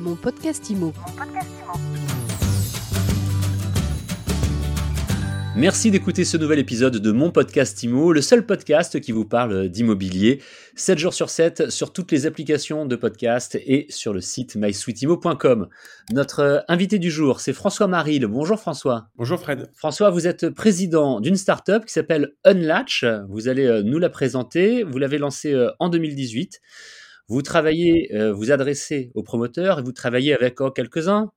Mon podcast IMO. Merci d'écouter ce nouvel épisode de mon podcast IMO, le seul podcast qui vous parle d'immobilier, 7 jours sur 7 sur toutes les applications de podcast et sur le site mysweetimo.com. Notre invité du jour, c'est François Maril. Bonjour François. Bonjour Fred. François, vous êtes président d'une startup qui s'appelle Unlatch. Vous allez euh, nous la présenter. Vous l'avez lancée euh, en 2018. Vous travaillez, euh, vous adressez aux promoteurs et vous travaillez avec oh, quelques-uns,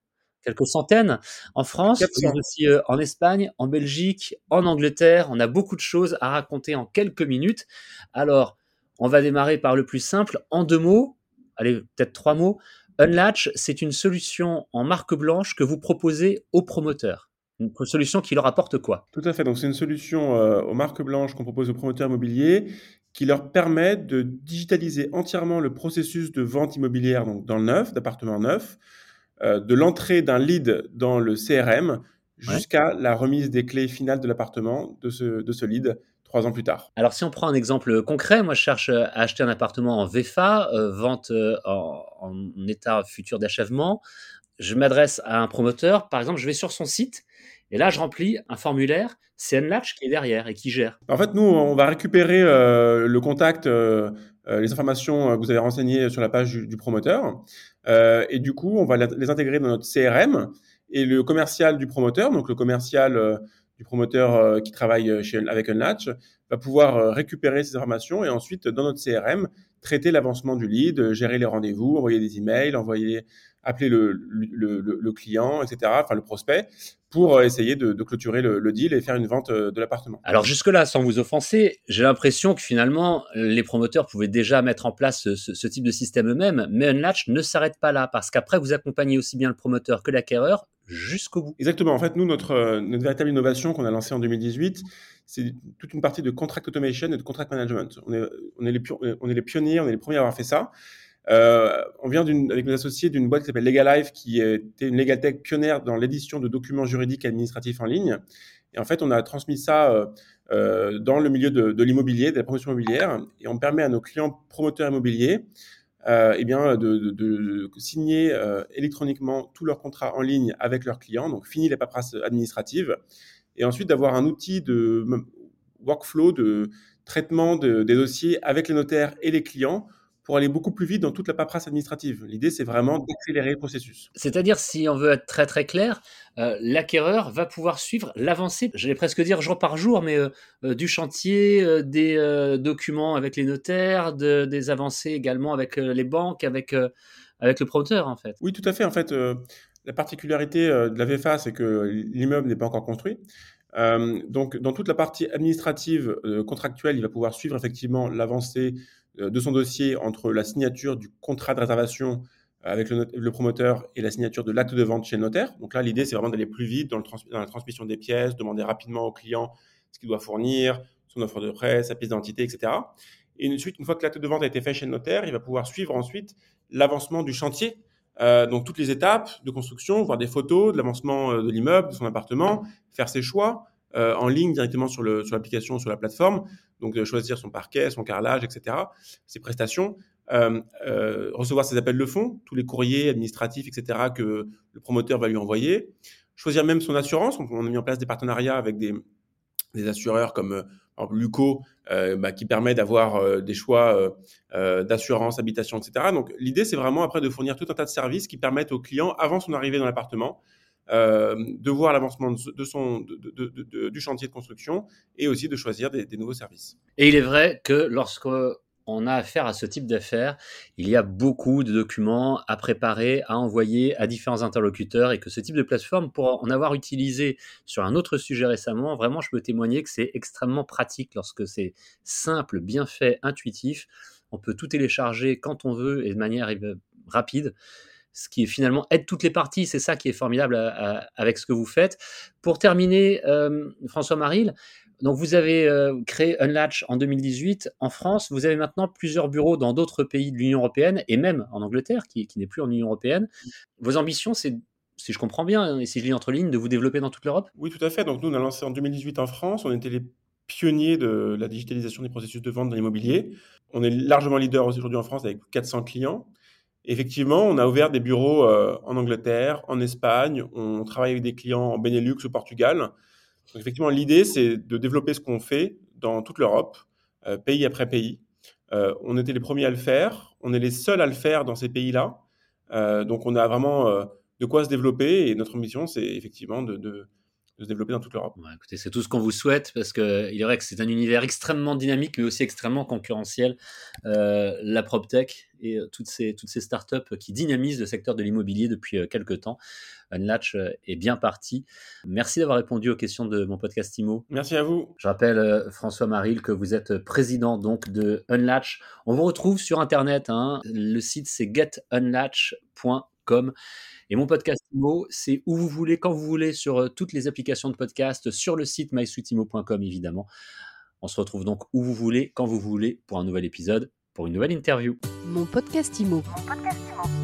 quelques centaines en France, mais aussi euh, en Espagne, en Belgique, en Angleterre. On a beaucoup de choses à raconter en quelques minutes. Alors, on va démarrer par le plus simple. En deux mots, allez, peut-être trois mots. Unlatch, c'est une solution en marque blanche que vous proposez aux promoteurs. Une solution qui leur apporte quoi? Tout à fait. Donc, c'est une solution euh, aux marques blanches qu'on propose aux promoteurs immobiliers qui leur permet de digitaliser entièrement le processus de vente immobilière donc dans le neuf, d'appartements neufs, euh, de l'entrée d'un lead dans le CRM jusqu'à la remise des clés finales de l'appartement de ce, de ce lead trois ans plus tard. Alors si on prend un exemple concret, moi je cherche à acheter un appartement en VFA, euh, vente euh, en, en, état futur d'achèvement. Je m'adresse à un promoteur, par exemple, je vais sur son site et là je remplis un formulaire c'est Unlatch qui est derrière et qui gère. En fait, nous, on va récupérer euh, le contact, euh, euh, les informations que vous avez renseignées sur la page du, du promoteur. et du coup, on va les intégrer dans notre CRM. Et le commercial du promoteur, donc le commercial du promoteur qui travaille chez, avec Unlatch, va pouvoir récupérer ces informations et ensuite, dans notre CRM, traiter l'avancement du lead, gérer les rendez-vous, envoyer des emails, envoyer appeler le, le, le, client, etc., enfin le prospect, pour euh, essayer de, de clôturer le, deal et faire une vente euh, de l'appartement. Alors jusque-là, sans vous offenser, j'ai l'impression que finalement, les promoteurs pouvaient déjà mettre en place ce, ce, type de système eux-mêmes, mais Unlatch ne s'arrête pas là, parce qu'après, vous accompagnez aussi bien le promoteur que l'acquéreur jusqu'au bout. Exactement. En fait, nous, notre, euh, notre véritable innovation qu'on a lancée en 2018, c'est toute une partie de contract automation et de contract management. On est, les, pionniers, on est les premiers à avoir fait ça. Euh, on vient avec nos associés d'une boîte qui s'appelle Legalife, qui était une legal tech pionnière dans l'édition de documents juridiques et administratifs en ligne. Et en fait, on a transmis ça euh, euh, dans le milieu de, l'immobilier, de la promotion immobilière, et on permet à nos clients promoteurs immobiliers eh bien, de, signer électroniquement tous leurs contrats en ligne avec leurs clients, donc fini les paperasses administratives, et ensuite d'avoir un outil de workflow, de traitement de, des dossiers avec les notaires et les clients pour aller beaucoup plus vite dans toute la paperasse administrative. L'idée, c'est vraiment d'accélérer le processus. C'est-à-dire, si on veut être très très clair, euh, l'acquéreur va pouvoir suivre l'avancée, j'allais presque dire jour par jour, mais euh, euh, du chantier, des documents avec les notaires, de, des avancées également avec les banques, avec, avec le promoteur, en fait. Oui, tout à fait. En fait, la particularité de la VFA, c'est que l'immeuble n'est pas encore construit. donc, dans toute la partie administrative contractuelle, il va pouvoir suivre effectivement l'avancée euh, de son dossier entre la signature du contrat de réservation euh, avec le, promoteur et la signature de l'acte de vente chez le notaire. Donc là, l'idée, c'est vraiment d'aller plus vite dans, la transmission des pièces, demander rapidement au client ce qu'il doit fournir, son offre de prêt, sa pièce d'identité, etc. Et ensuite, une fois que l'acte de vente a été fait chez le notaire, il va pouvoir suivre ensuite l'avancement du chantier. Euh, donc toutes les étapes de construction, voir des photos de l'avancement euh, de l'immeuble, de son appartement, faire ses choix, euh, en ligne directement sur l'application, sur, sur la plateforme. Donc, de choisir son parquet, son carrelage, etc., ses prestations. Euh, euh, recevoir ses appels de fonds, tous les courriers administratifs, etc., que le promoteur va lui envoyer. Choisir même son assurance. On a mis en place des partenariats avec des, des assureurs comme exemple, Luco, euh, bah, qui permet d'avoir euh, des choix euh, d'assurance, habitation, etc. Donc, l'idée, c'est vraiment après de fournir tout un tas de services qui permettent au client, avant son arrivée dans l'appartement, euh, de voir l'avancement de son, de, de, du chantier de construction et aussi de choisir des, des, nouveaux services. Et il est vrai que lorsque on a affaire à ce type d'affaires, il y a beaucoup de documents à préparer, à envoyer à différents interlocuteurs et que ce type de plateforme, pour en avoir utilisé sur un autre sujet récemment, vraiment, je peux témoigner que c'est extrêmement pratique lorsque c'est simple, bien fait, intuitif. On peut tout télécharger quand on veut et de manière rapide ce qui finalement aide toutes les parties. C'est ça qui est formidable à, à, avec ce que vous faites. Pour terminer, euh, François Maril, donc vous avez euh, créé Unlatch en 2018 en France. Vous avez maintenant plusieurs bureaux dans d'autres pays de l'Union européenne et même en Angleterre, qui, n'est plus en Union européenne. Vos ambitions, c'est si je comprends bien, et si je lis entre lignes, de vous développer dans toute l'Europe? Oui, tout à fait. Donc nous, on a lancé en 2018 en France. On était les pionniers de la digitalisation des processus de vente dans l'immobilier. On est largement leader aujourd'hui en France avec 400 clients. Effectivement, on a ouvert des bureaux en Angleterre, en Espagne, on travaille avec des clients en Benelux, au Portugal. Donc effectivement, l'idée, c'est de développer ce qu'on fait dans toute l'Europe, pays après pays. on était les premiers à le faire, on est les seuls à le faire dans ces pays-là. donc on a vraiment de quoi se développer et notre mission, c'est effectivement de se développer dans toute l'Europe. écoutez, c'est tout ce qu'on vous souhaite parce qu'il est vrai que c'est un univers extrêmement dynamique mais aussi extrêmement concurrentiel, euh, la PropTech et euh, toutes ces, toutes ces startups qui dynamisent le secteur de l'immobilier depuis euh, quelques temps. Unlatch est bien parti. Merci d'avoir répondu aux questions de mon podcast IMO. Merci à vous. Je rappelle, François Maril, que vous êtes président donc de Unlatch. On vous retrouve sur Internet. Hein. Le site, c'est getunlatch.com. Et mon podcast IMO, c'est où vous voulez, quand vous voulez, sur euh, toutes les applications de podcast, sur le site mysweetimo.com évidemment. On se retrouve donc où vous voulez, quand vous voulez, pour un nouvel épisode, pour une nouvelle interview. Mon podcast IMO. Mon podcast IMO.